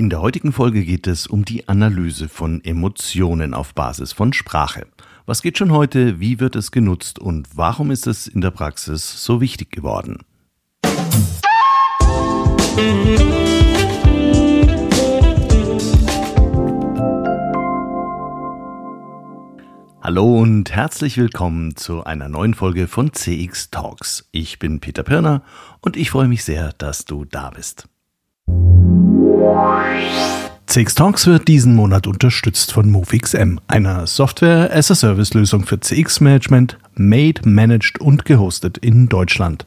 In der heutigen Folge geht es um die Analyse von Emotionen auf Basis von Sprache. Was geht schon heute, wie wird es genutzt und warum ist es in der Praxis so wichtig geworden? Hallo und herzlich willkommen zu einer neuen Folge von CX Talks. Ich bin Peter Pirner und ich freue mich sehr, dass du da bist. CX Talks wird diesen Monat unterstützt von MoveXM, einer Software-as-a-Service-Lösung für CX-Management, made, managed und gehostet in Deutschland.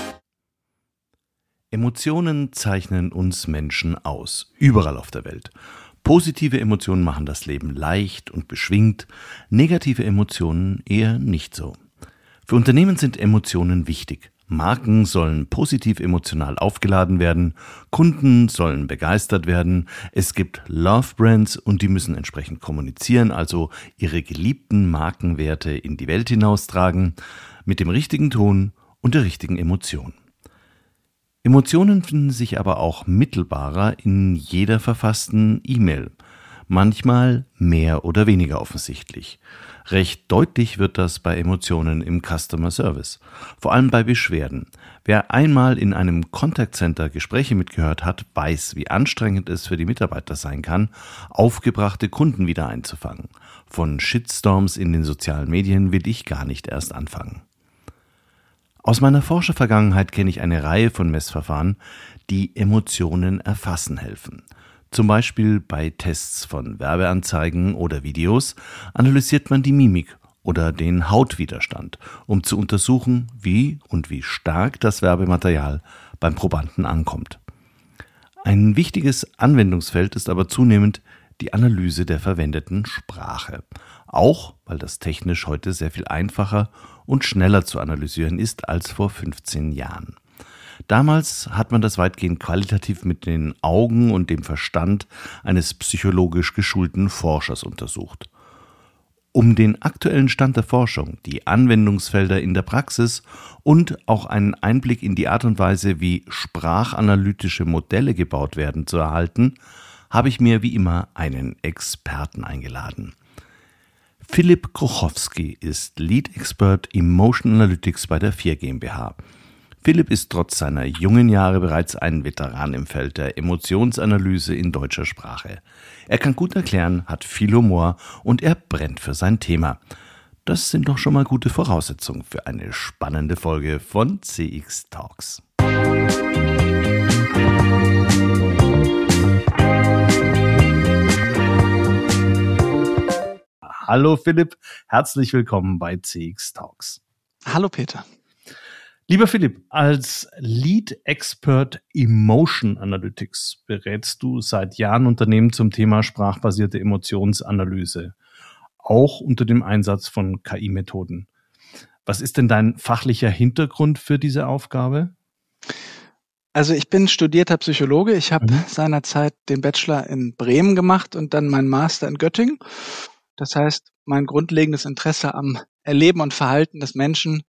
Emotionen zeichnen uns Menschen aus, überall auf der Welt. Positive Emotionen machen das Leben leicht und beschwingt, negative Emotionen eher nicht so. Für Unternehmen sind Emotionen wichtig. Marken sollen positiv emotional aufgeladen werden, Kunden sollen begeistert werden, es gibt Love Brands und die müssen entsprechend kommunizieren, also ihre geliebten Markenwerte in die Welt hinaustragen, mit dem richtigen Ton und der richtigen Emotion. Emotionen finden sich aber auch mittelbarer in jeder verfassten E-Mail, manchmal mehr oder weniger offensichtlich. Recht deutlich wird das bei Emotionen im Customer Service, vor allem bei Beschwerden. Wer einmal in einem Contact Center Gespräche mitgehört hat, weiß, wie anstrengend es für die Mitarbeiter sein kann, aufgebrachte Kunden wieder einzufangen. Von Shitstorms in den sozialen Medien will ich gar nicht erst anfangen. Aus meiner Forschervergangenheit kenne ich eine Reihe von Messverfahren, die Emotionen erfassen helfen. Zum Beispiel bei Tests von Werbeanzeigen oder Videos analysiert man die Mimik oder den Hautwiderstand, um zu untersuchen, wie und wie stark das Werbematerial beim Probanden ankommt. Ein wichtiges Anwendungsfeld ist aber zunehmend die Analyse der verwendeten Sprache. Auch weil das technisch heute sehr viel einfacher und schneller zu analysieren ist als vor 15 Jahren. Damals hat man das weitgehend qualitativ mit den Augen und dem Verstand eines psychologisch geschulten Forschers untersucht. Um den aktuellen Stand der Forschung, die Anwendungsfelder in der Praxis und auch einen Einblick in die Art und Weise, wie sprachanalytische Modelle gebaut werden, zu erhalten, habe ich mir wie immer einen Experten eingeladen. Philipp Krochowski ist Lead Expert Emotion Analytics bei der 4 GmbH. Philipp ist trotz seiner jungen Jahre bereits ein Veteran im Feld der Emotionsanalyse in deutscher Sprache. Er kann gut erklären, hat viel Humor und er brennt für sein Thema. Das sind doch schon mal gute Voraussetzungen für eine spannende Folge von CX Talks. Hallo Philipp, herzlich willkommen bei CX Talks. Hallo Peter. Lieber Philipp, als Lead Expert Emotion Analytics berätst du seit Jahren Unternehmen zum Thema sprachbasierte Emotionsanalyse, auch unter dem Einsatz von KI-Methoden. Was ist denn dein fachlicher Hintergrund für diese Aufgabe? Also ich bin studierter Psychologe. Ich habe mhm. seinerzeit den Bachelor in Bremen gemacht und dann meinen Master in Göttingen das heißt, mein grundlegendes Interesse am Erleben und Verhalten des Menschen,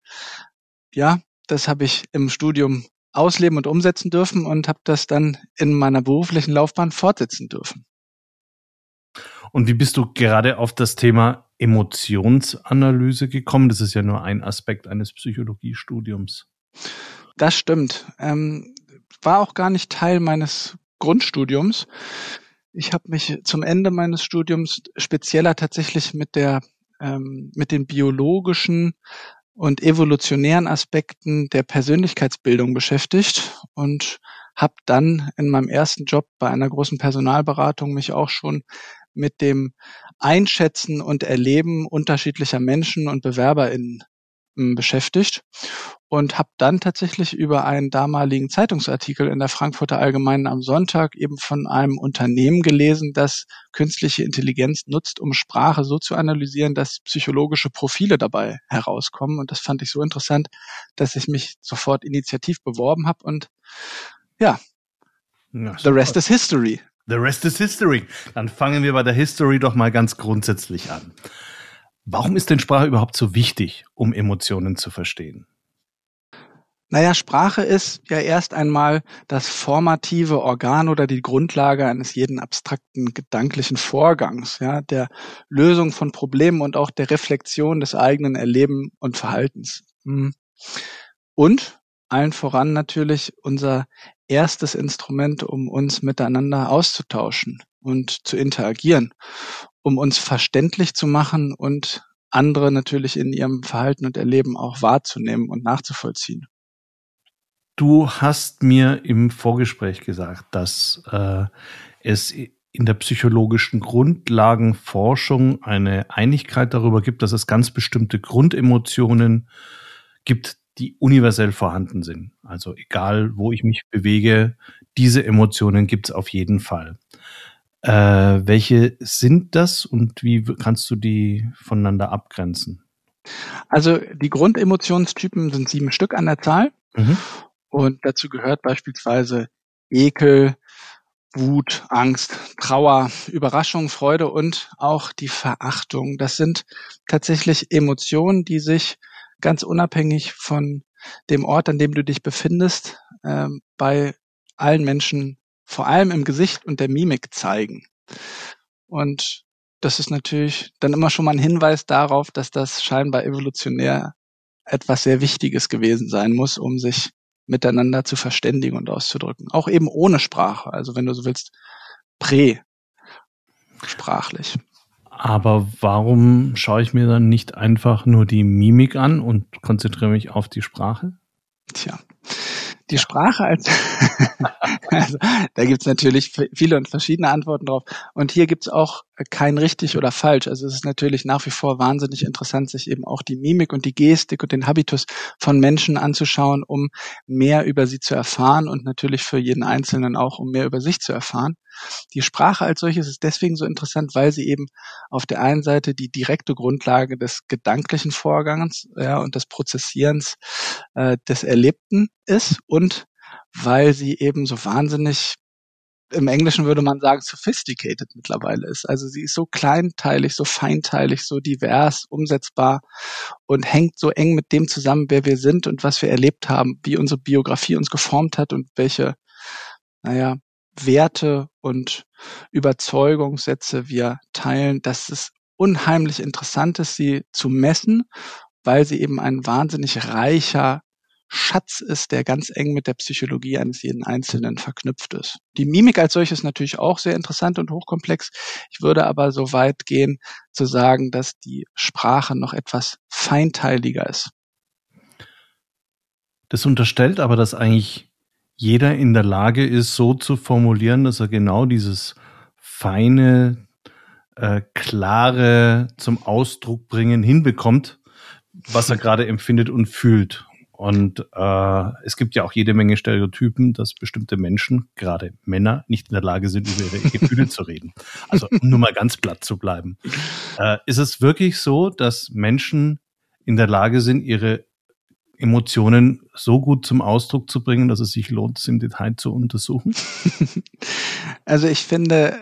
ja, das habe ich im Studium ausleben und umsetzen dürfen und habe das dann in meiner beruflichen Laufbahn fortsetzen dürfen. Und wie bist du gerade auf das Thema Emotionsanalyse gekommen? Das ist ja nur ein Aspekt eines Psychologiestudiums. Das stimmt. Ähm, war auch gar nicht Teil meines Grundstudiums. Ich habe mich zum Ende meines Studiums spezieller tatsächlich mit der ähm, mit den biologischen und evolutionären Aspekten der Persönlichkeitsbildung beschäftigt und habe dann in meinem ersten Job bei einer großen Personalberatung mich auch schon mit dem Einschätzen und Erleben unterschiedlicher Menschen und BewerberInnen hm, beschäftigt und habe dann tatsächlich über einen damaligen Zeitungsartikel in der Frankfurter Allgemeinen am Sonntag eben von einem Unternehmen gelesen, das künstliche Intelligenz nutzt, um Sprache so zu analysieren, dass psychologische Profile dabei herauskommen. Und das fand ich so interessant, dass ich mich sofort initiativ beworben habe und ja, ja the rest is history. The rest is history. Dann fangen wir bei der History doch mal ganz grundsätzlich an. Warum ist denn Sprache überhaupt so wichtig, um Emotionen zu verstehen? Naja, Sprache ist ja erst einmal das formative Organ oder die Grundlage eines jeden abstrakten gedanklichen Vorgangs, ja, der Lösung von Problemen und auch der Reflexion des eigenen Erleben und Verhaltens. Hm. Und allen voran natürlich unser erstes Instrument, um uns miteinander auszutauschen und zu interagieren, um uns verständlich zu machen und andere natürlich in ihrem Verhalten und Erleben auch wahrzunehmen und nachzuvollziehen. Du hast mir im Vorgespräch gesagt, dass äh, es in der psychologischen Grundlagenforschung eine Einigkeit darüber gibt, dass es ganz bestimmte Grundemotionen gibt, die universell vorhanden sind. Also egal, wo ich mich bewege, diese Emotionen gibt es auf jeden Fall. Äh, welche sind das und wie kannst du die voneinander abgrenzen? Also die Grundemotionstypen sind sieben Stück an der Zahl. Mhm. Und dazu gehört beispielsweise Ekel, Wut, Angst, Trauer, Überraschung, Freude und auch die Verachtung. Das sind tatsächlich Emotionen, die sich ganz unabhängig von dem Ort, an dem du dich befindest, äh, bei allen Menschen vor allem im Gesicht und der Mimik zeigen. Und das ist natürlich dann immer schon mal ein Hinweis darauf, dass das scheinbar evolutionär etwas sehr Wichtiges gewesen sein muss, um sich miteinander zu verständigen und auszudrücken. Auch eben ohne Sprache. Also wenn du so willst, prä-sprachlich. Aber warum schaue ich mir dann nicht einfach nur die Mimik an und konzentriere mich auf die Sprache? Tja, die Sprache als, also, da gibt's natürlich viele und verschiedene Antworten drauf. Und hier gibt's auch kein richtig oder falsch. Also es ist natürlich nach wie vor wahnsinnig interessant, sich eben auch die Mimik und die Gestik und den Habitus von Menschen anzuschauen, um mehr über sie zu erfahren und natürlich für jeden Einzelnen auch, um mehr über sich zu erfahren. Die Sprache als solches ist deswegen so interessant, weil sie eben auf der einen Seite die direkte Grundlage des gedanklichen Vorgangs ja, und des Prozessierens äh, des Erlebten ist und weil sie eben so wahnsinnig im Englischen würde man sagen, sophisticated mittlerweile ist. Also sie ist so kleinteilig, so feinteilig, so divers, umsetzbar und hängt so eng mit dem zusammen, wer wir sind und was wir erlebt haben, wie unsere Biografie uns geformt hat und welche, naja, Werte und Überzeugungssätze wir teilen, dass es unheimlich interessant ist, sie zu messen, weil sie eben ein wahnsinnig reicher Schatz ist, der ganz eng mit der Psychologie eines jeden Einzelnen verknüpft ist. Die Mimik als solches natürlich auch sehr interessant und hochkomplex. Ich würde aber so weit gehen zu sagen, dass die Sprache noch etwas feinteiliger ist. Das unterstellt aber, dass eigentlich jeder in der Lage ist, so zu formulieren, dass er genau dieses feine, äh, klare zum Ausdruck bringen hinbekommt, was er gerade empfindet und fühlt. Und äh, es gibt ja auch jede Menge Stereotypen, dass bestimmte Menschen, gerade Männer, nicht in der Lage sind, über ihre Gefühle zu reden. Also um nur mal ganz platt zu bleiben. Äh, ist es wirklich so, dass Menschen in der Lage sind, ihre Emotionen so gut zum Ausdruck zu bringen, dass es sich lohnt, es im Detail zu untersuchen? Also ich finde,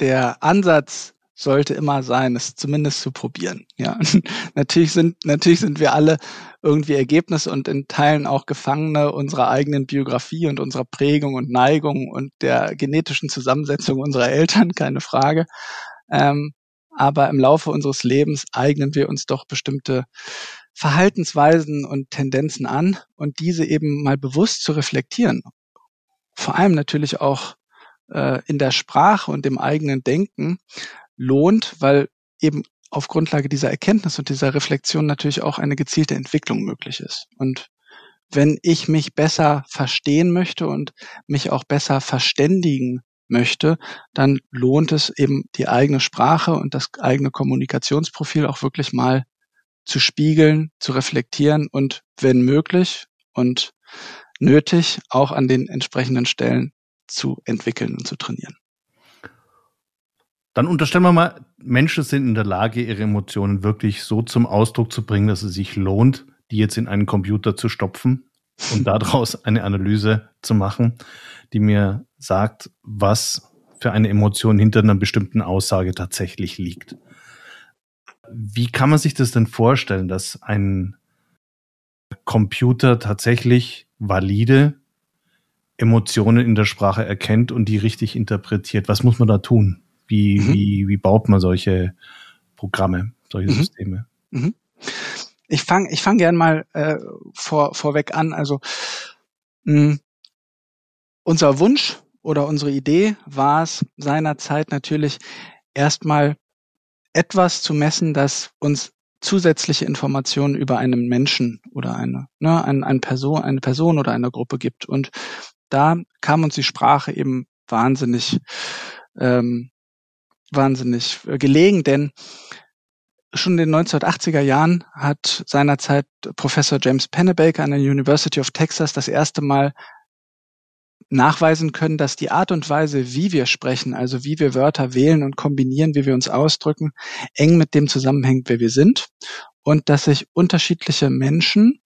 der Ansatz sollte immer sein, es zumindest zu probieren. Ja, natürlich sind natürlich sind wir alle irgendwie Ergebnisse und in Teilen auch Gefangene unserer eigenen Biografie und unserer Prägung und Neigung und der genetischen Zusammensetzung unserer Eltern, keine Frage. Ähm, aber im Laufe unseres Lebens eignen wir uns doch bestimmte Verhaltensweisen und Tendenzen an und diese eben mal bewusst zu reflektieren. Vor allem natürlich auch äh, in der Sprache und dem eigenen Denken lohnt, weil eben auf Grundlage dieser Erkenntnis und dieser Reflexion natürlich auch eine gezielte Entwicklung möglich ist. Und wenn ich mich besser verstehen möchte und mich auch besser verständigen möchte, dann lohnt es eben die eigene Sprache und das eigene Kommunikationsprofil auch wirklich mal zu spiegeln, zu reflektieren und wenn möglich und nötig auch an den entsprechenden Stellen zu entwickeln und zu trainieren. Dann unterstellen wir mal, Menschen sind in der Lage, ihre Emotionen wirklich so zum Ausdruck zu bringen, dass es sich lohnt, die jetzt in einen Computer zu stopfen und daraus eine Analyse zu machen, die mir sagt, was für eine Emotion hinter einer bestimmten Aussage tatsächlich liegt. Wie kann man sich das denn vorstellen, dass ein Computer tatsächlich valide Emotionen in der Sprache erkennt und die richtig interpretiert? Was muss man da tun? Wie, mhm. wie, wie baut man solche Programme, solche mhm. Systeme? Mhm. Ich fange ich fang gern mal äh, vor, vorweg an. Also mh, unser Wunsch oder unsere Idee war es seinerzeit natürlich erstmal etwas zu messen, das uns zusätzliche Informationen über einen Menschen oder eine, ne, eine, eine, Person, eine Person oder eine Gruppe gibt. Und da kam uns die Sprache eben wahnsinnig ähm, wahnsinnig äh, gelegen, denn schon in den 1980er Jahren hat seinerzeit Professor James Pennebaker an der University of Texas das erste Mal nachweisen können, dass die Art und Weise, wie wir sprechen, also wie wir Wörter wählen und kombinieren, wie wir uns ausdrücken, eng mit dem zusammenhängt, wer wir sind. Und dass sich unterschiedliche Menschen,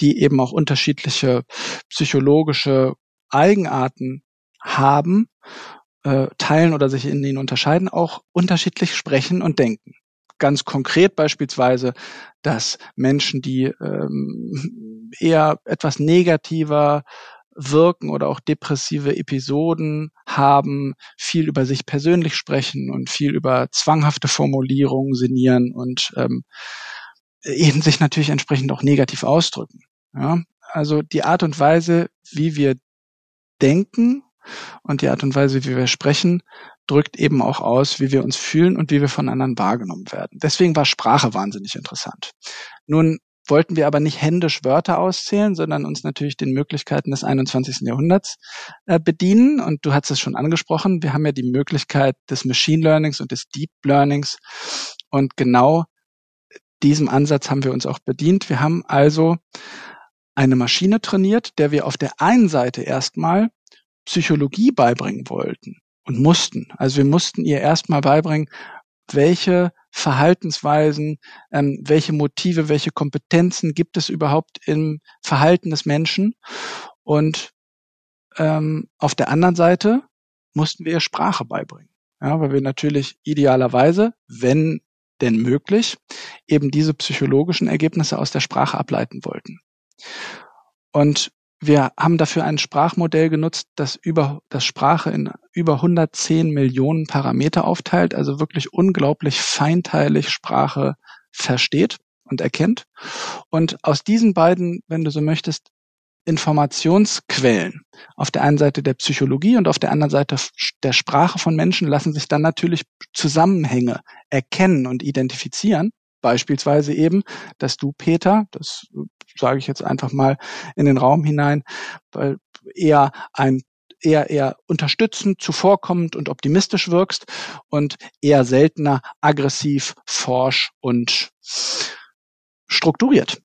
die eben auch unterschiedliche psychologische Eigenarten haben, äh, teilen oder sich in ihnen unterscheiden, auch unterschiedlich sprechen und denken. Ganz konkret beispielsweise, dass Menschen, die ähm, eher etwas negativer wirken oder auch depressive Episoden haben, viel über sich persönlich sprechen und viel über zwanghafte Formulierungen sinnieren und ähm, eben sich natürlich entsprechend auch negativ ausdrücken. Ja? Also die Art und Weise, wie wir denken und die Art und Weise, wie wir sprechen, drückt eben auch aus, wie wir uns fühlen und wie wir von anderen wahrgenommen werden. Deswegen war Sprache wahnsinnig interessant. Nun wollten wir aber nicht händisch Wörter auszählen, sondern uns natürlich den Möglichkeiten des 21. Jahrhunderts äh, bedienen. Und du hast es schon angesprochen, wir haben ja die Möglichkeit des Machine Learnings und des Deep Learnings. Und genau diesem Ansatz haben wir uns auch bedient. Wir haben also eine Maschine trainiert, der wir auf der einen Seite erstmal Psychologie beibringen wollten und mussten. Also wir mussten ihr erstmal beibringen, welche Verhaltensweisen, ähm, welche Motive, welche Kompetenzen gibt es überhaupt im Verhalten des Menschen. Und ähm, auf der anderen Seite mussten wir ihr Sprache beibringen. Ja, weil wir natürlich idealerweise, wenn denn möglich, eben diese psychologischen Ergebnisse aus der Sprache ableiten wollten. Und wir haben dafür ein Sprachmodell genutzt, das über das Sprache in über 110 Millionen Parameter aufteilt, also wirklich unglaublich feinteilig Sprache versteht und erkennt. Und aus diesen beiden, wenn du so möchtest, Informationsquellen, auf der einen Seite der Psychologie und auf der anderen Seite der Sprache von Menschen, lassen sich dann natürlich Zusammenhänge erkennen und identifizieren. Beispielsweise eben, dass du, Peter, das sage ich jetzt einfach mal in den Raum hinein, weil eher ein eher eher unterstützend, zuvorkommend und optimistisch wirkst und eher seltener aggressiv, forsch und strukturiert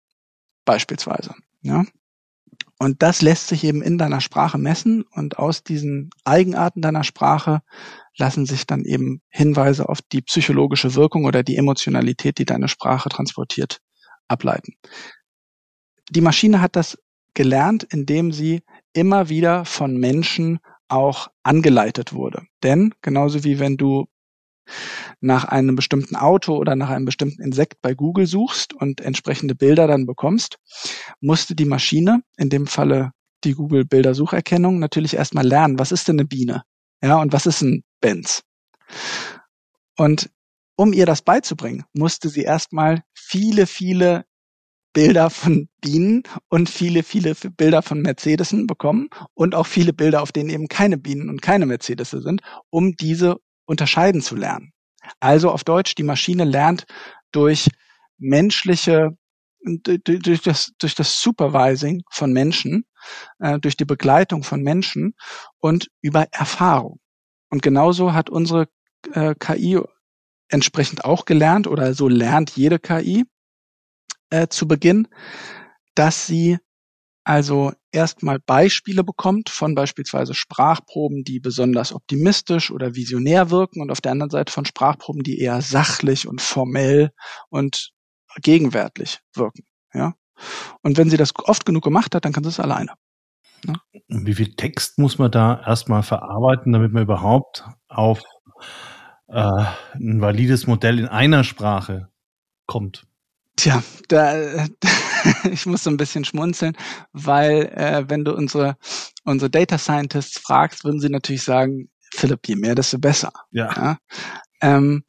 beispielsweise. Ja? Und das lässt sich eben in deiner Sprache messen und aus diesen Eigenarten deiner Sprache lassen sich dann eben Hinweise auf die psychologische Wirkung oder die Emotionalität, die deine Sprache transportiert, ableiten. Die Maschine hat das gelernt, indem sie immer wieder von Menschen auch angeleitet wurde. Denn genauso wie wenn du nach einem bestimmten Auto oder nach einem bestimmten Insekt bei Google suchst und entsprechende Bilder dann bekommst, musste die Maschine, in dem Falle die Google Bildersucherkennung, natürlich erstmal lernen, was ist denn eine Biene? Ja, und was ist ein Benz? Und um ihr das beizubringen, musste sie erstmal viele, viele Bilder von Bienen und viele, viele Bilder von Mercedesen bekommen und auch viele Bilder, auf denen eben keine Bienen und keine Mercedes sind, um diese unterscheiden zu lernen. Also auf Deutsch, die Maschine lernt durch menschliche, durch das, durch das Supervising von Menschen, äh, durch die Begleitung von Menschen und über Erfahrung. Und genauso hat unsere äh, KI entsprechend auch gelernt oder so lernt jede KI äh, zu Beginn, dass sie also erstmal Beispiele bekommt von beispielsweise Sprachproben, die besonders optimistisch oder visionär wirken und auf der anderen Seite von Sprachproben, die eher sachlich und formell und gegenwärtig wirken. Ja. Und wenn sie das oft genug gemacht hat, dann kann sie es alleine. Ja? Wie viel Text muss man da erstmal verarbeiten, damit man überhaupt auf äh, ein valides Modell in einer Sprache kommt? Tja, da, ich muss so ein bisschen schmunzeln, weil äh, wenn du unsere, unsere Data Scientists fragst, würden sie natürlich sagen, Philipp, je mehr, desto besser. Ja. ja? Ähm,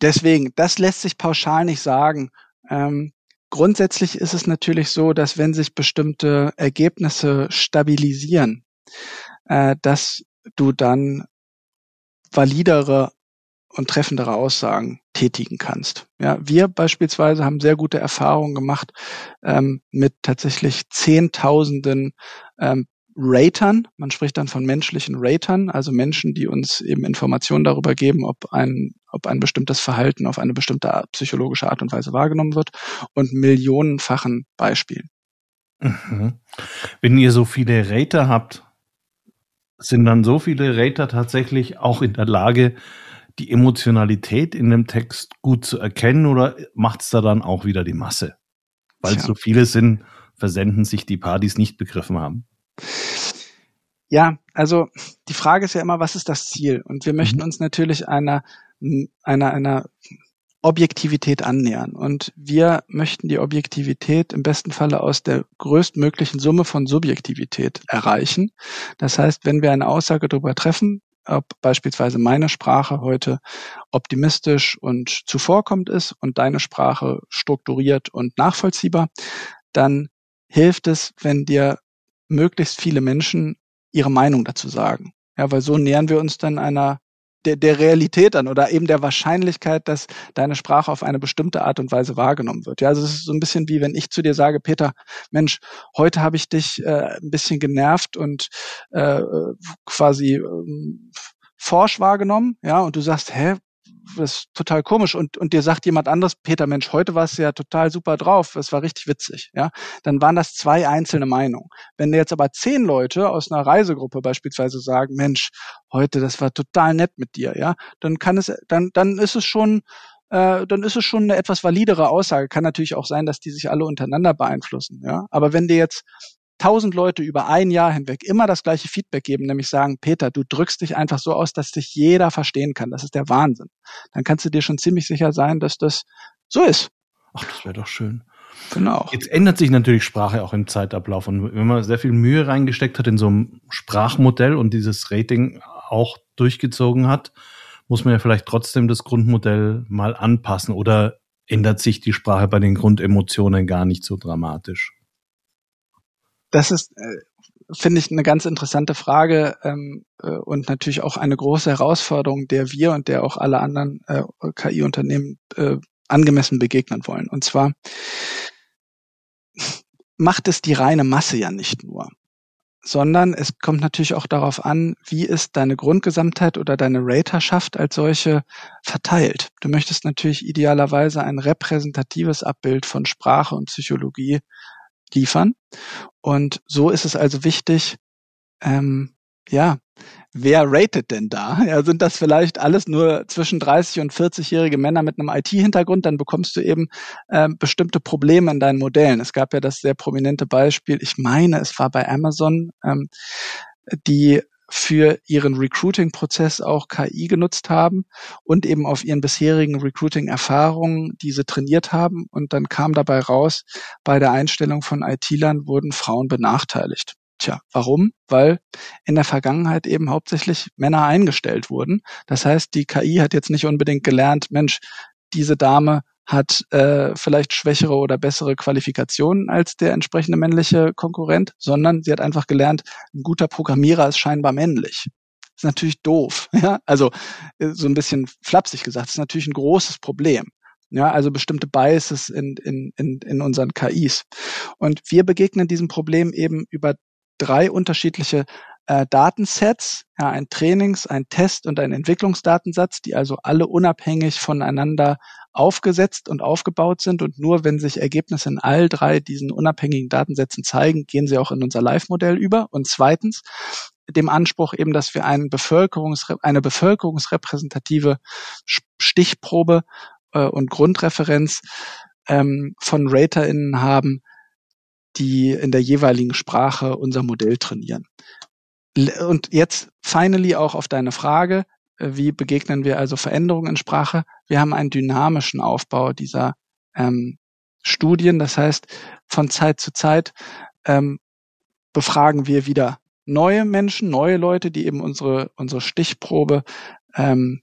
deswegen, das lässt sich pauschal nicht sagen. Ähm, grundsätzlich ist es natürlich so, dass wenn sich bestimmte Ergebnisse stabilisieren, äh, dass du dann validere und treffendere Aussagen tätigen kannst. Ja, wir beispielsweise haben sehr gute Erfahrungen gemacht ähm, mit tatsächlich Zehntausenden ähm, Ratern. Man spricht dann von menschlichen Ratern, also Menschen, die uns eben Informationen darüber geben, ob ein, ob ein bestimmtes Verhalten auf eine bestimmte psychologische Art und Weise wahrgenommen wird und millionenfachen Beispielen. Mhm. Wenn ihr so viele Rater habt, sind dann so viele Rater tatsächlich auch in der Lage, die Emotionalität in dem Text gut zu erkennen oder macht es da dann auch wieder die Masse? Weil Tja. so viele sind, versenden sich die Partys nicht begriffen haben. Ja, also die Frage ist ja immer, was ist das Ziel? Und wir möchten mhm. uns natürlich einer, einer, einer Objektivität annähern. Und wir möchten die Objektivität im besten Falle aus der größtmöglichen Summe von Subjektivität erreichen. Das heißt, wenn wir eine Aussage darüber treffen, ob beispielsweise meine Sprache heute optimistisch und zuvorkommt ist und deine Sprache strukturiert und nachvollziehbar, dann hilft es, wenn dir möglichst viele Menschen ihre Meinung dazu sagen. Ja, weil so nähern wir uns dann einer der, der Realität an oder eben der Wahrscheinlichkeit, dass deine Sprache auf eine bestimmte Art und Weise wahrgenommen wird. Ja, also es ist so ein bisschen wie wenn ich zu dir sage, Peter, Mensch, heute habe ich dich äh, ein bisschen genervt und äh, quasi äh, forsch wahrgenommen, ja, und du sagst, hä, das ist total komisch und, und dir sagt jemand anderes, Peter, Mensch, heute warst du ja total super drauf, das war richtig witzig, ja, dann waren das zwei einzelne Meinungen. Wenn jetzt aber zehn Leute aus einer Reisegruppe beispielsweise sagen, Mensch, heute, das war total nett mit dir, ja, dann kann es, dann, dann ist es schon, äh, dann ist es schon eine etwas validere Aussage. Kann natürlich auch sein, dass die sich alle untereinander beeinflussen, ja. Aber wenn dir jetzt tausend Leute über ein Jahr hinweg immer das gleiche Feedback geben, nämlich sagen, Peter, du drückst dich einfach so aus, dass dich jeder verstehen kann. Das ist der Wahnsinn. Dann kannst du dir schon ziemlich sicher sein, dass das so ist. Ach, das wäre doch schön. Genau. Jetzt ändert sich natürlich Sprache auch im Zeitablauf. Und wenn man sehr viel Mühe reingesteckt hat in so ein Sprachmodell und dieses Rating auch durchgezogen hat, muss man ja vielleicht trotzdem das Grundmodell mal anpassen oder ändert sich die Sprache bei den Grundemotionen gar nicht so dramatisch? Das ist, äh, finde ich, eine ganz interessante Frage ähm, äh, und natürlich auch eine große Herausforderung, der wir und der auch alle anderen äh, KI-Unternehmen äh, angemessen begegnen wollen. Und zwar macht es die reine Masse ja nicht nur, sondern es kommt natürlich auch darauf an, wie ist deine Grundgesamtheit oder deine Raterschaft als solche verteilt. Du möchtest natürlich idealerweise ein repräsentatives Abbild von Sprache und Psychologie liefern. Und so ist es also wichtig, ähm, ja, wer ratet denn da? Ja, sind das vielleicht alles nur zwischen 30 und 40-jährige Männer mit einem IT-Hintergrund? Dann bekommst du eben ähm, bestimmte Probleme in deinen Modellen. Es gab ja das sehr prominente Beispiel, ich meine, es war bei Amazon, ähm, die für ihren Recruiting-Prozess auch KI genutzt haben und eben auf ihren bisherigen Recruiting-Erfahrungen diese trainiert haben. Und dann kam dabei raus, bei der Einstellung von IT-Lern wurden Frauen benachteiligt. Tja, warum? Weil in der Vergangenheit eben hauptsächlich Männer eingestellt wurden. Das heißt, die KI hat jetzt nicht unbedingt gelernt, Mensch, diese Dame hat äh, vielleicht schwächere oder bessere Qualifikationen als der entsprechende männliche Konkurrent, sondern sie hat einfach gelernt, ein guter Programmierer ist scheinbar männlich. ist natürlich doof. Ja? Also äh, so ein bisschen flapsig gesagt, ist natürlich ein großes Problem. Ja, also bestimmte Biases in, in, in, in unseren KIs. Und wir begegnen diesem Problem eben über drei unterschiedliche äh, Datensets, ja, ein Trainings-, ein Test- und ein Entwicklungsdatensatz, die also alle unabhängig voneinander aufgesetzt und aufgebaut sind. Und nur wenn sich Ergebnisse in all drei diesen unabhängigen Datensätzen zeigen, gehen sie auch in unser Live-Modell über. Und zweitens, dem Anspruch eben, dass wir einen Bevölkerungs eine bevölkerungsrepräsentative Stichprobe äh, und Grundreferenz ähm, von RaterInnen haben, die in der jeweiligen Sprache unser Modell trainieren. Und jetzt finally auch auf deine Frage, wie begegnen wir also Veränderungen in Sprache? Wir haben einen dynamischen Aufbau dieser ähm, Studien. Das heißt, von Zeit zu Zeit ähm, befragen wir wieder neue Menschen, neue Leute, die eben unsere, unsere Stichprobe ähm,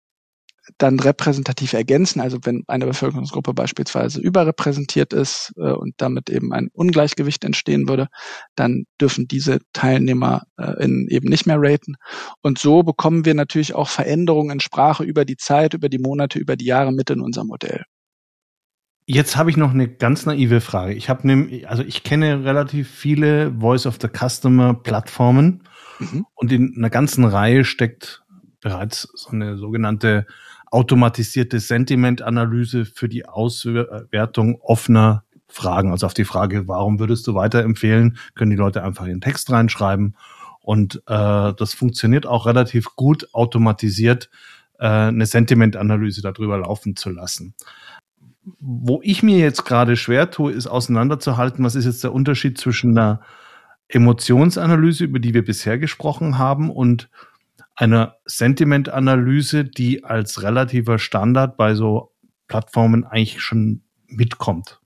dann repräsentativ ergänzen. Also wenn eine Bevölkerungsgruppe beispielsweise überrepräsentiert ist äh, und damit eben ein Ungleichgewicht entstehen würde, dann dürfen diese Teilnehmer äh, in, eben nicht mehr raten. Und so bekommen wir natürlich auch Veränderungen in Sprache über die Zeit, über die Monate, über die Jahre mit in unser Modell. Jetzt habe ich noch eine ganz naive Frage. Ich habe nämlich, also ich kenne relativ viele Voice of the Customer Plattformen mhm. und in einer ganzen Reihe steckt bereits so eine sogenannte automatisierte Sentimentanalyse für die Auswertung offener Fragen. Also auf die Frage, warum würdest du weiterempfehlen, können die Leute einfach ihren Text reinschreiben. Und äh, das funktioniert auch relativ gut automatisiert, äh, eine Sentimentanalyse darüber laufen zu lassen. Wo ich mir jetzt gerade schwer tue, ist auseinanderzuhalten, was ist jetzt der Unterschied zwischen einer Emotionsanalyse, über die wir bisher gesprochen haben, und einer Sentiment-Analyse, die als relativer Standard bei so Plattformen eigentlich schon mitkommt?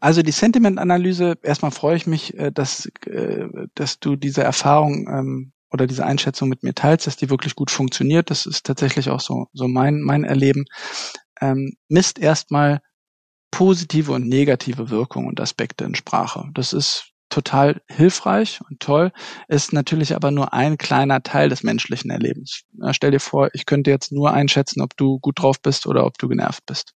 Also die Sentiment-Analyse, erstmal freue ich mich, äh, dass, äh, dass du diese Erfahrung ähm, oder diese Einschätzung mit mir teilst, dass die wirklich gut funktioniert. Das ist tatsächlich auch so, so mein, mein Erleben. Ähm, misst erstmal positive und negative Wirkungen und Aspekte in Sprache. Das ist total hilfreich und toll, ist natürlich aber nur ein kleiner Teil des menschlichen Erlebens. Stell dir vor, ich könnte jetzt nur einschätzen, ob du gut drauf bist oder ob du genervt bist.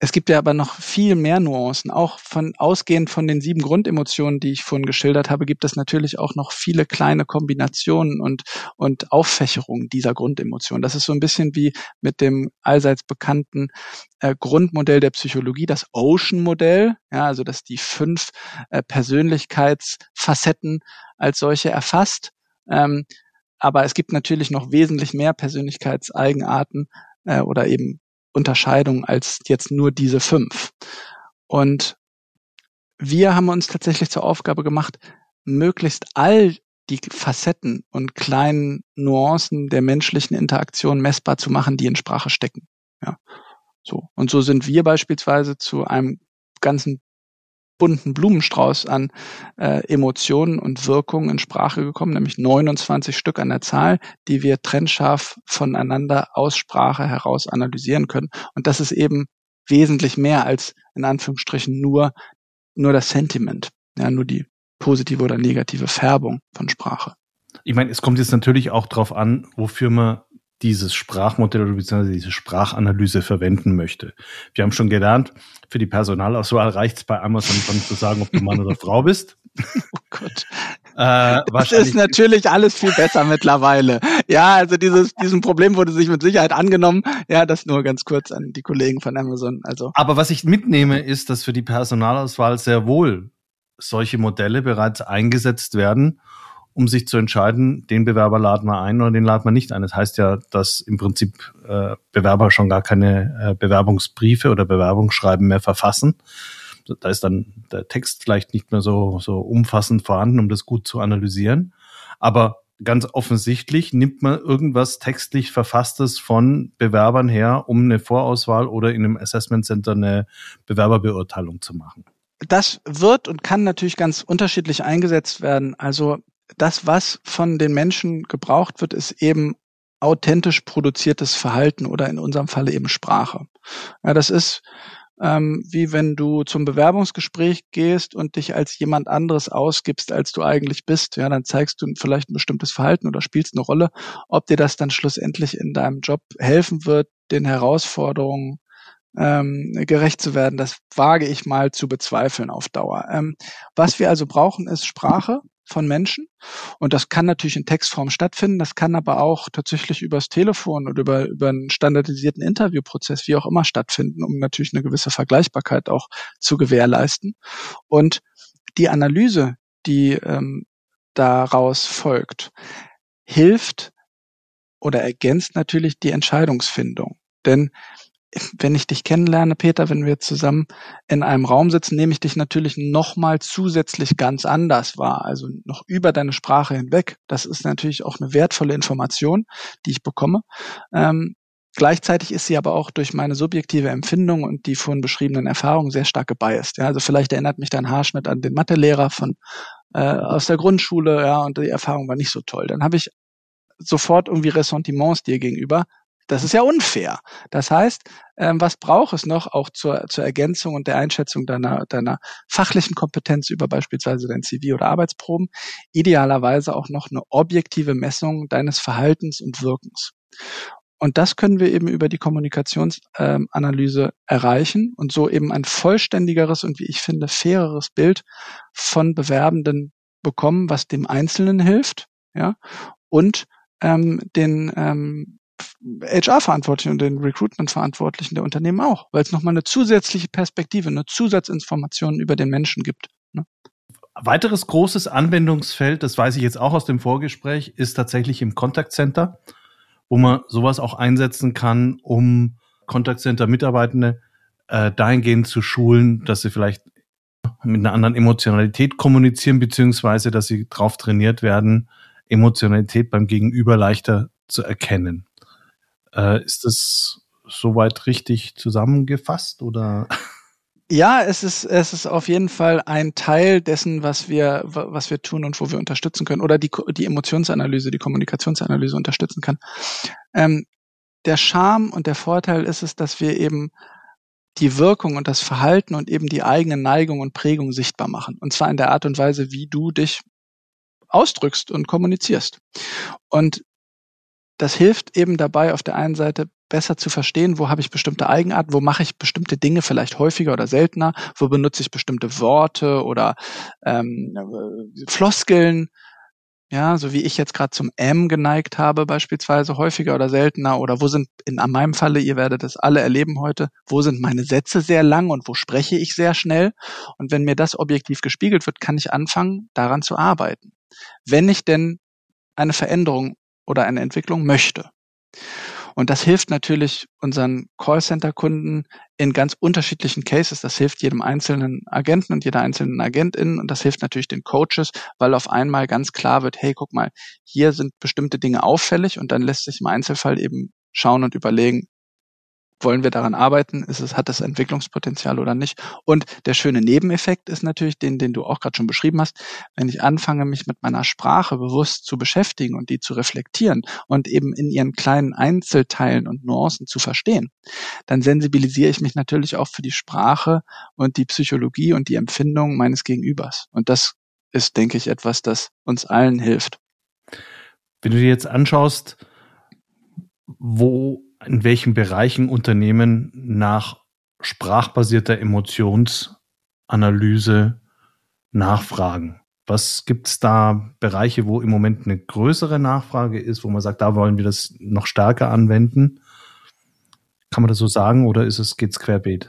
Es gibt ja aber noch viel mehr Nuancen. Auch von ausgehend von den sieben Grundemotionen, die ich vorhin geschildert habe, gibt es natürlich auch noch viele kleine Kombinationen und, und Auffächerungen dieser Grundemotionen. Das ist so ein bisschen wie mit dem allseits bekannten äh, Grundmodell der Psychologie, das Ocean-Modell, ja, also dass die fünf äh, Persönlichkeitsfacetten als solche erfasst. Ähm, aber es gibt natürlich noch wesentlich mehr Persönlichkeitseigenarten äh, oder eben Unterscheidung als jetzt nur diese fünf. Und wir haben uns tatsächlich zur Aufgabe gemacht, möglichst all die Facetten und kleinen Nuancen der menschlichen Interaktion messbar zu machen, die in Sprache stecken. Ja, so. Und so sind wir beispielsweise zu einem ganzen bunten Blumenstrauß an äh, Emotionen und Wirkungen in Sprache gekommen, nämlich 29 Stück an der Zahl, die wir trennscharf voneinander aus Sprache heraus analysieren können. Und das ist eben wesentlich mehr als in Anführungsstrichen nur, nur das Sentiment, ja, nur die positive oder negative Färbung von Sprache. Ich meine, es kommt jetzt natürlich auch darauf an, wofür man dieses Sprachmodell oder beziehungsweise diese Sprachanalyse verwenden möchte. Wir haben schon gelernt, für die Personalauswahl reicht es bei Amazon schon zu sagen, ob du Mann oder Frau bist. Oh Gott. Äh, das ist natürlich alles viel besser mittlerweile. Ja, also dieses, diesem Problem wurde sich mit Sicherheit angenommen. Ja, das nur ganz kurz an die Kollegen von Amazon. Also. Aber was ich mitnehme, ist, dass für die Personalauswahl sehr wohl solche Modelle bereits eingesetzt werden um sich zu entscheiden, den Bewerber laden wir ein oder den laden wir nicht ein. Das heißt ja, dass im Prinzip äh, Bewerber schon gar keine äh, Bewerbungsbriefe oder Bewerbungsschreiben mehr verfassen. Da ist dann der Text vielleicht nicht mehr so, so umfassend vorhanden, um das gut zu analysieren. Aber ganz offensichtlich nimmt man irgendwas textlich Verfasstes von Bewerbern her, um eine Vorauswahl oder in einem Assessment Center eine Bewerberbeurteilung zu machen. Das wird und kann natürlich ganz unterschiedlich eingesetzt werden. Also das, was von den Menschen gebraucht wird, ist eben authentisch produziertes Verhalten oder in unserem Falle eben Sprache. Ja, das ist ähm, wie wenn du zum Bewerbungsgespräch gehst und dich als jemand anderes ausgibst, als du eigentlich bist. Ja, dann zeigst du vielleicht ein bestimmtes Verhalten oder spielst eine Rolle. Ob dir das dann schlussendlich in deinem Job helfen wird, den Herausforderungen ähm, gerecht zu werden, das wage ich mal zu bezweifeln auf Dauer. Ähm, was wir also brauchen, ist Sprache von Menschen. Und das kann natürlich in Textform stattfinden, das kann aber auch tatsächlich übers Telefon oder über, über einen standardisierten Interviewprozess, wie auch immer, stattfinden, um natürlich eine gewisse Vergleichbarkeit auch zu gewährleisten. Und die Analyse, die ähm, daraus folgt, hilft oder ergänzt natürlich die Entscheidungsfindung. Denn wenn ich dich kennenlerne, Peter, wenn wir zusammen in einem Raum sitzen, nehme ich dich natürlich nochmal zusätzlich ganz anders wahr, also noch über deine Sprache hinweg. Das ist natürlich auch eine wertvolle Information, die ich bekomme. Ähm, Gleichzeitig ist sie aber auch durch meine subjektive Empfindung und die von beschriebenen Erfahrungen sehr stark gebiased. Ja, also vielleicht erinnert mich dein Haarschnitt an den Mathelehrer von äh, aus der Grundschule, ja, und die Erfahrung war nicht so toll. Dann habe ich sofort irgendwie Ressentiments dir gegenüber, das ist ja unfair. Das heißt, ähm, was braucht es noch auch zur, zur Ergänzung und der Einschätzung deiner, deiner fachlichen Kompetenz über beispielsweise dein CV oder Arbeitsproben? Idealerweise auch noch eine objektive Messung deines Verhaltens und Wirkens. Und das können wir eben über die Kommunikationsanalyse ähm, erreichen und so eben ein vollständigeres und wie ich finde faireres Bild von Bewerbenden bekommen, was dem Einzelnen hilft, ja, und ähm, den ähm, HR-Verantwortlichen und den Recruitment-Verantwortlichen der Unternehmen auch, weil es nochmal eine zusätzliche Perspektive, eine Zusatzinformation über den Menschen gibt. Ne? Weiteres großes Anwendungsfeld, das weiß ich jetzt auch aus dem Vorgespräch, ist tatsächlich im Contact Center, wo man sowas auch einsetzen kann, um Contact Center Mitarbeitende äh, dahingehend zu schulen, dass sie vielleicht mit einer anderen Emotionalität kommunizieren, beziehungsweise dass sie darauf trainiert werden, Emotionalität beim Gegenüber leichter zu erkennen. Äh, ist das soweit richtig zusammengefasst oder? Ja, es ist, es ist auf jeden Fall ein Teil dessen, was wir, was wir tun und wo wir unterstützen können oder die, die Emotionsanalyse, die Kommunikationsanalyse unterstützen kann. Ähm, der Charme und der Vorteil ist es, dass wir eben die Wirkung und das Verhalten und eben die eigene Neigung und Prägung sichtbar machen. Und zwar in der Art und Weise, wie du dich ausdrückst und kommunizierst. Und das hilft eben dabei, auf der einen Seite besser zu verstehen, wo habe ich bestimmte Eigenarten, wo mache ich bestimmte Dinge vielleicht häufiger oder seltener, wo benutze ich bestimmte Worte oder ähm, Floskeln, ja, so wie ich jetzt gerade zum M geneigt habe, beispielsweise häufiger oder seltener, oder wo sind, in meinem Falle, ihr werdet es alle erleben heute, wo sind meine Sätze sehr lang und wo spreche ich sehr schnell? Und wenn mir das objektiv gespiegelt wird, kann ich anfangen, daran zu arbeiten. Wenn ich denn eine Veränderung oder eine Entwicklung möchte. Und das hilft natürlich unseren Callcenter-Kunden in ganz unterschiedlichen Cases. Das hilft jedem einzelnen Agenten und jeder einzelnen Agentin und das hilft natürlich den Coaches, weil auf einmal ganz klar wird, hey, guck mal, hier sind bestimmte Dinge auffällig und dann lässt sich im Einzelfall eben schauen und überlegen, wollen wir daran arbeiten? Ist es, hat es Entwicklungspotenzial oder nicht? Und der schöne Nebeneffekt ist natürlich den, den du auch gerade schon beschrieben hast. Wenn ich anfange, mich mit meiner Sprache bewusst zu beschäftigen und die zu reflektieren und eben in ihren kleinen Einzelteilen und Nuancen zu verstehen, dann sensibilisiere ich mich natürlich auch für die Sprache und die Psychologie und die Empfindung meines Gegenübers. Und das ist, denke ich, etwas, das uns allen hilft. Wenn du dir jetzt anschaust, wo in welchen Bereichen Unternehmen nach sprachbasierter Emotionsanalyse nachfragen. Was gibt es da Bereiche, wo im Moment eine größere Nachfrage ist, wo man sagt, da wollen wir das noch stärker anwenden? Kann man das so sagen oder ist es geht's querbeet?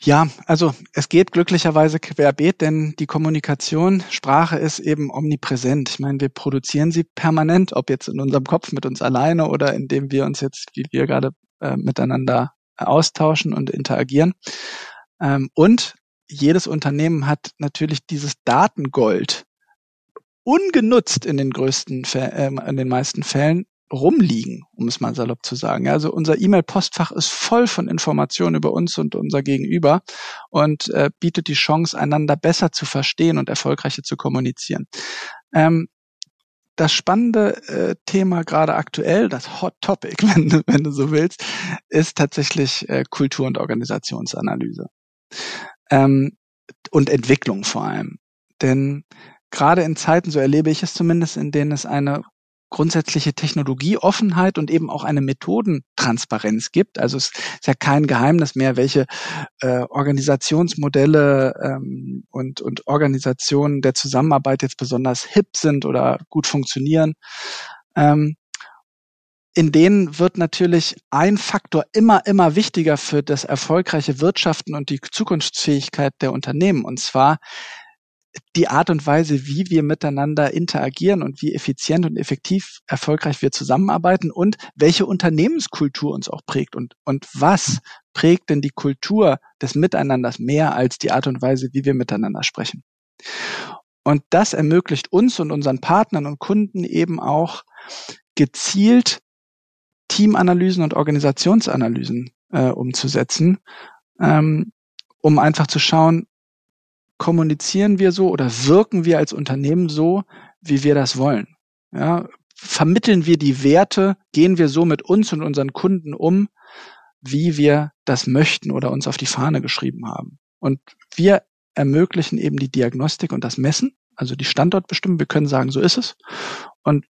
Ja, also es geht glücklicherweise querbeet, denn die Kommunikation, Sprache ist eben omnipräsent. Ich meine, wir produzieren sie permanent, ob jetzt in unserem Kopf mit uns alleine oder indem wir uns jetzt, wie wir gerade äh, miteinander austauschen und interagieren. Ähm, und jedes Unternehmen hat natürlich dieses Datengold ungenutzt in den größten, äh, in den meisten Fällen rumliegen, um es mal salopp zu sagen. also unser E-Mail-Postfach ist voll von Informationen über uns und unser Gegenüber und äh, bietet die Chance, einander besser zu verstehen und erfolgreicher zu kommunizieren. Ähm, das spannende äh, Thema gerade aktuell, das Hot Topic, wenn, du, wenn du so willst, ist tatsächlich äh, Kultur- und Organisationsanalyse. Ähm, und Entwicklung vor allem. Denn gerade in Zeiten, so erlebe ich es zumindest, in denen es eine grundsätzliche Technologieoffenheit und eben auch eine Methodentransparenz gibt. Also es ist ja kein Geheimnis mehr, welche äh, Organisationsmodelle ähm, und, und Organisationen der Zusammenarbeit jetzt besonders hip sind oder gut funktionieren. Ähm, in denen wird natürlich ein Faktor immer, immer wichtiger für das erfolgreiche Wirtschaften und die Zukunftsfähigkeit der Unternehmen. Und zwar die Art und Weise, wie wir miteinander interagieren und wie effizient und effektiv erfolgreich wir zusammenarbeiten und welche Unternehmenskultur uns auch prägt und, und was prägt denn die Kultur des Miteinanders mehr als die Art und Weise, wie wir miteinander sprechen. Und das ermöglicht uns und unseren Partnern und Kunden eben auch gezielt Teamanalysen und Organisationsanalysen äh, umzusetzen, ähm, um einfach zu schauen, kommunizieren wir so oder wirken wir als Unternehmen so, wie wir das wollen? Ja, vermitteln wir die Werte, gehen wir so mit uns und unseren Kunden um, wie wir das möchten oder uns auf die Fahne geschrieben haben. Und wir ermöglichen eben die Diagnostik und das Messen, also die Standortbestimmung. Wir können sagen, so ist es. Und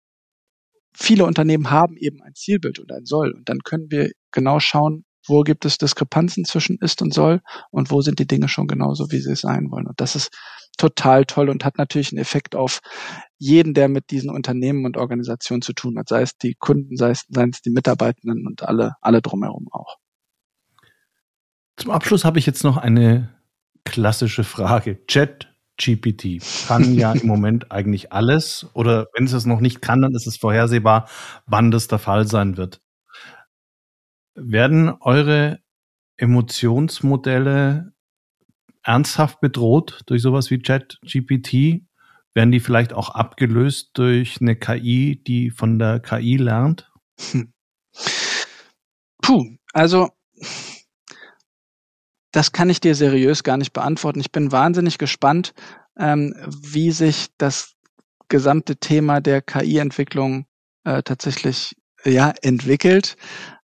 viele Unternehmen haben eben ein Zielbild und ein Soll. Und dann können wir genau schauen, wo gibt es Diskrepanzen zwischen ist und soll und wo sind die Dinge schon genauso, wie sie sein wollen. Und das ist total toll und hat natürlich einen Effekt auf jeden, der mit diesen Unternehmen und Organisationen zu tun hat, sei es die Kunden, sei es, seien es die Mitarbeitenden und alle, alle drumherum auch. Zum Abschluss habe ich jetzt noch eine klassische Frage. Chat GPT kann ja im Moment eigentlich alles oder wenn es es noch nicht kann, dann ist es vorhersehbar, wann das der Fall sein wird. Werden eure Emotionsmodelle ernsthaft bedroht durch sowas wie ChatGPT? Werden die vielleicht auch abgelöst durch eine KI, die von der KI lernt? Hm. Puh, also das kann ich dir seriös gar nicht beantworten. Ich bin wahnsinnig gespannt, ähm, wie sich das gesamte Thema der KI-Entwicklung äh, tatsächlich ja entwickelt.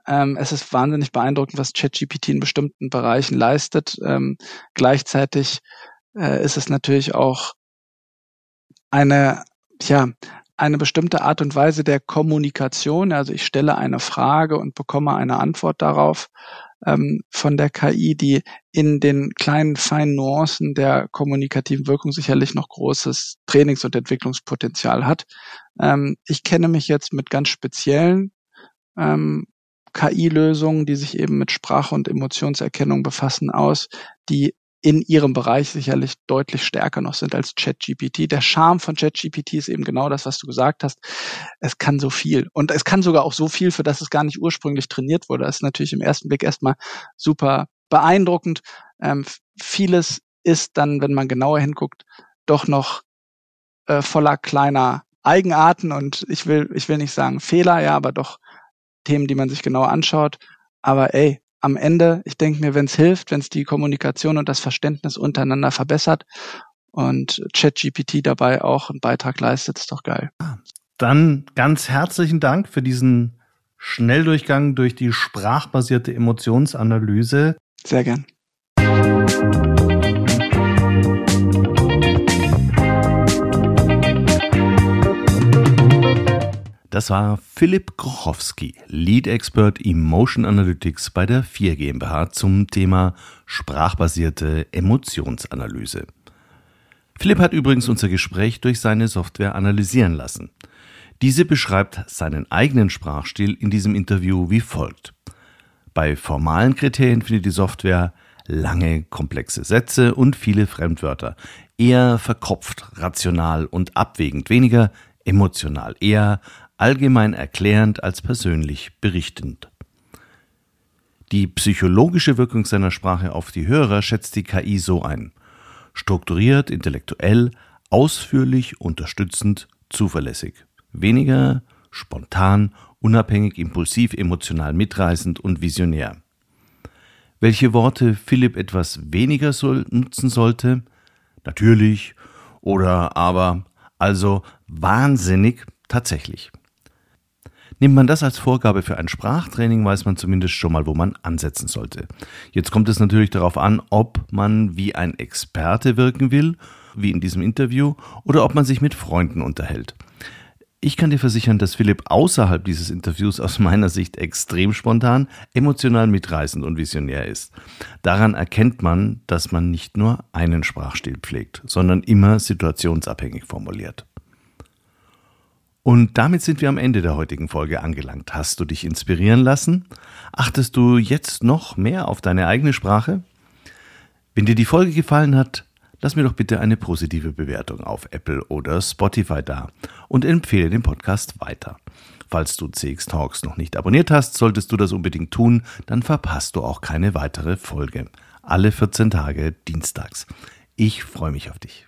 Ähm, es ist wahnsinnig beeindruckend, was ChatGPT in bestimmten Bereichen leistet. Ähm, gleichzeitig äh, ist es natürlich auch eine, ja, eine bestimmte Art und Weise der Kommunikation. Also ich stelle eine Frage und bekomme eine Antwort darauf ähm, von der KI, die in den kleinen, feinen Nuancen der kommunikativen Wirkung sicherlich noch großes Trainings- und Entwicklungspotenzial hat. Ähm, ich kenne mich jetzt mit ganz speziellen ähm, KI-Lösungen, die sich eben mit Sprache- und Emotionserkennung befassen, aus, die in ihrem Bereich sicherlich deutlich stärker noch sind als ChatGPT. Der Charme von ChatGPT ist eben genau das, was du gesagt hast. Es kann so viel. Und es kann sogar auch so viel, für das es gar nicht ursprünglich trainiert wurde. Das ist natürlich im ersten Blick erstmal super beeindruckend. Ähm, vieles ist dann, wenn man genauer hinguckt, doch noch äh, voller kleiner Eigenarten und ich will, ich will nicht sagen Fehler, ja, aber doch Themen, die man sich genauer anschaut. Aber ey, am Ende, ich denke mir, wenn es hilft, wenn es die Kommunikation und das Verständnis untereinander verbessert und ChatGPT dabei auch einen Beitrag leistet, ist doch geil. Dann ganz herzlichen Dank für diesen Schnelldurchgang durch die sprachbasierte Emotionsanalyse. Sehr gern. Das war Philipp Grochowski, Lead Expert Emotion Analytics bei der 4 GmbH zum Thema sprachbasierte Emotionsanalyse. Philipp hat übrigens unser Gespräch durch seine Software analysieren lassen. Diese beschreibt seinen eigenen Sprachstil in diesem Interview wie folgt. Bei formalen Kriterien findet die Software lange, komplexe Sätze und viele Fremdwörter. Eher verkopft, rational und abwägend, weniger emotional, eher allgemein erklärend als persönlich berichtend. Die psychologische Wirkung seiner Sprache auf die Hörer schätzt die KI so ein. Strukturiert, intellektuell, ausführlich, unterstützend, zuverlässig. Weniger spontan, unabhängig, impulsiv, emotional mitreißend und visionär. Welche Worte Philipp etwas weniger soll, nutzen sollte? Natürlich oder aber, also wahnsinnig, tatsächlich. Nimmt man das als Vorgabe für ein Sprachtraining, weiß man zumindest schon mal, wo man ansetzen sollte. Jetzt kommt es natürlich darauf an, ob man wie ein Experte wirken will, wie in diesem Interview, oder ob man sich mit Freunden unterhält. Ich kann dir versichern, dass Philipp außerhalb dieses Interviews aus meiner Sicht extrem spontan, emotional mitreißend und visionär ist. Daran erkennt man, dass man nicht nur einen Sprachstil pflegt, sondern immer situationsabhängig formuliert. Und damit sind wir am Ende der heutigen Folge angelangt. Hast du dich inspirieren lassen? Achtest du jetzt noch mehr auf deine eigene Sprache? Wenn dir die Folge gefallen hat, lass mir doch bitte eine positive Bewertung auf Apple oder Spotify da und empfehle den Podcast weiter. Falls du CX Talks noch nicht abonniert hast, solltest du das unbedingt tun, dann verpasst du auch keine weitere Folge. Alle 14 Tage dienstags. Ich freue mich auf dich.